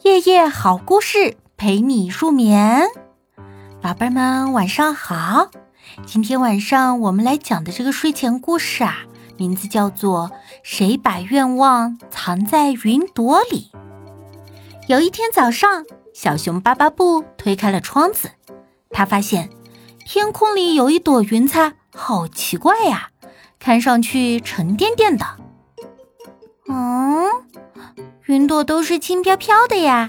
夜夜好故事陪你入眠，宝贝儿们晚上好。今天晚上我们来讲的这个睡前故事啊，名字叫做《谁把愿望藏在云朵里》。有一天早上，小熊巴巴布推开了窗子，他发现天空里有一朵云彩，好奇怪呀，看上去沉甸甸的。嗯。云朵都是轻飘飘的呀，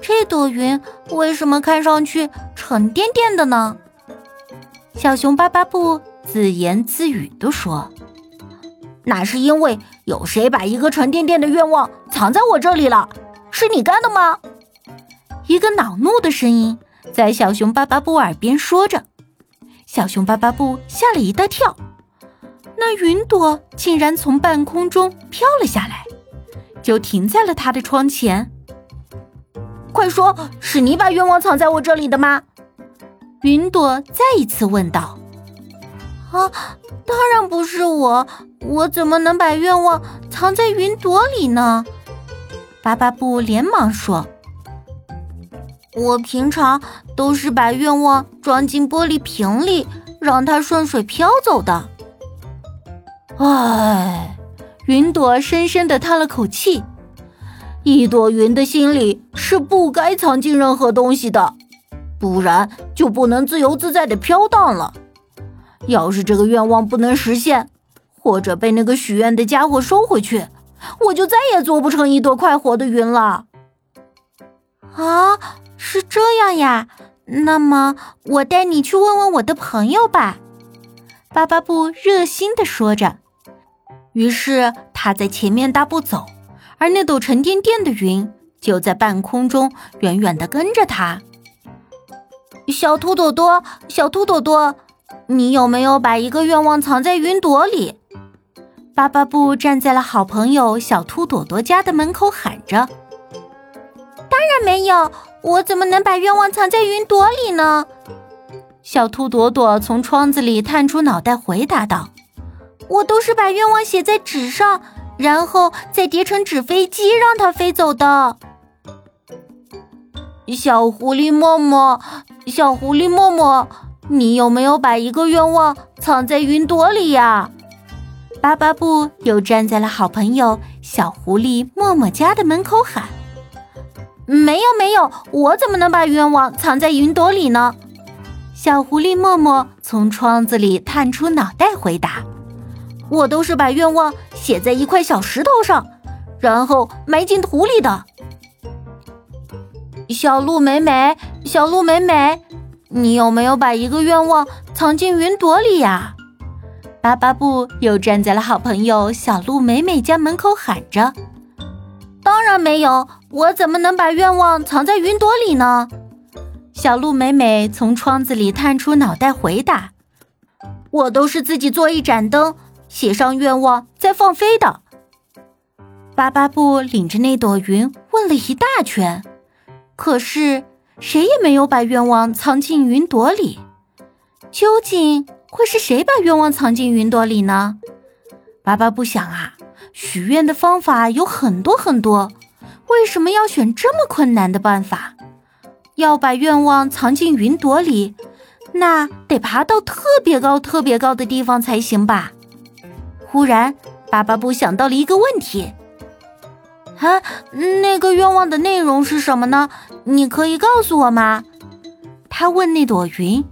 这朵云为什么看上去沉甸甸的呢？小熊巴巴布自言自语地说：“那是因为有谁把一个沉甸甸的愿望藏在我这里了？是你干的吗？”一个恼怒的声音在小熊巴巴布耳边说着。小熊巴巴布吓了一大跳，那云朵竟然从半空中飘了下来。就停在了他的窗前。快说，是你把愿望藏在我这里的吗？云朵再一次问道。啊，当然不是我，我怎么能把愿望藏在云朵里呢？巴巴布连忙说：“我平常都是把愿望装进玻璃瓶里，让它顺水飘走的。”唉。云朵深深的叹了口气，一朵云的心里是不该藏进任何东西的，不然就不能自由自在的飘荡了。要是这个愿望不能实现，或者被那个许愿的家伙收回去，我就再也做不成一朵快活的云了。啊，是这样呀？那么我带你去问问我的朋友吧。巴巴布热心的说着。于是他在前面大步走，而那朵沉甸甸的云就在半空中远远的跟着他。小兔朵朵，小兔朵朵，你有没有把一个愿望藏在云朵里？巴巴布站在了好朋友小兔朵朵家的门口喊着：“当然没有，我怎么能把愿望藏在云朵里呢？”小兔朵朵从窗子里探出脑袋回答道。我都是把愿望写在纸上，然后再叠成纸飞机，让它飞走的。小狐狸默默，小狐狸默默，你有没有把一个愿望藏在云朵里呀？巴巴布又站在了好朋友小狐狸默默家的门口喊：“没有没有，我怎么能把愿望藏在云朵里呢？”小狐狸默默从窗子里探出脑袋回答。我都是把愿望写在一块小石头上，然后埋进土里的。小鹿美美，小鹿美美，你有没有把一个愿望藏进云朵里呀？巴巴布又站在了好朋友小鹿美美家门口喊着：“当然没有，我怎么能把愿望藏在云朵里呢？”小鹿美美从窗子里探出脑袋回答：“我都是自己做一盏灯。”写上愿望再放飞的。巴巴布领着那朵云问了一大圈，可是谁也没有把愿望藏进云朵里。究竟会是谁把愿望藏进云朵里呢？巴巴布想啊，许愿的方法有很多很多，为什么要选这么困难的办法？要把愿望藏进云朵里，那得爬到特别高、特别高的地方才行吧？忽然，巴巴布想到了一个问题：“啊，那个愿望的内容是什么呢？你可以告诉我吗？”他问那朵云。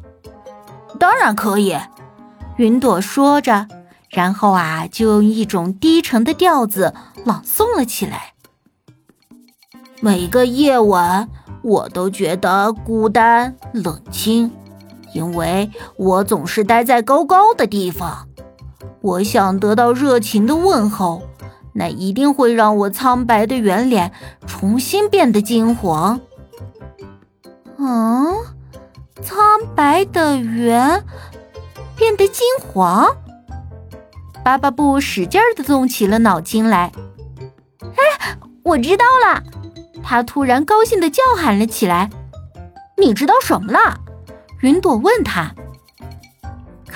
“当然可以。”云朵说着，然后啊，就用一种低沉的调子朗诵了起来：“每个夜晚，我都觉得孤单冷清，因为我总是待在高高的地方。”我想得到热情的问候，那一定会让我苍白的圆脸重新变得金黄。嗯，苍白的圆变得金黄。巴巴布使劲的动起了脑筋来。哎，我知道了！他突然高兴的叫喊了起来。你知道什么了？云朵问他。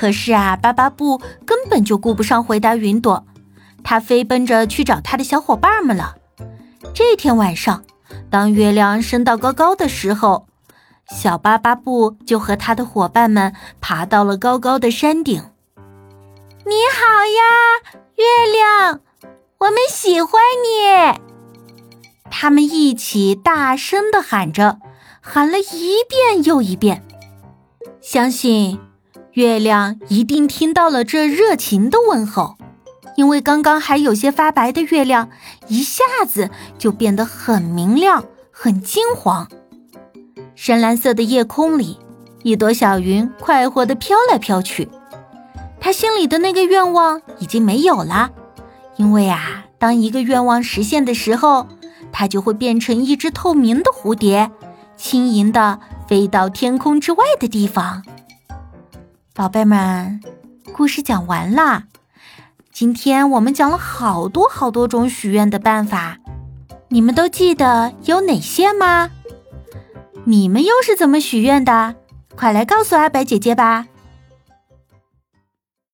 可是啊，巴巴布根本就顾不上回答云朵，他飞奔着去找他的小伙伴们了。这天晚上，当月亮升到高高的时候，小巴巴布就和他的伙伴们爬到了高高的山顶。你好呀，月亮，我们喜欢你！他们一起大声的喊着，喊了一遍又一遍。相信月亮一定听到了这热情的问候，因为刚刚还有些发白的月亮，一下子就变得很明亮、很金黄。深蓝色的夜空里，一朵小云快活地飘来飘去。他心里的那个愿望已经没有了，因为啊，当一个愿望实现的时候，它就会变成一只透明的蝴蝶，轻盈地飞到天空之外的地方。宝贝们，故事讲完啦。今天我们讲了好多好多种许愿的办法，你们都记得有哪些吗？你们又是怎么许愿的？快来告诉阿白姐姐吧。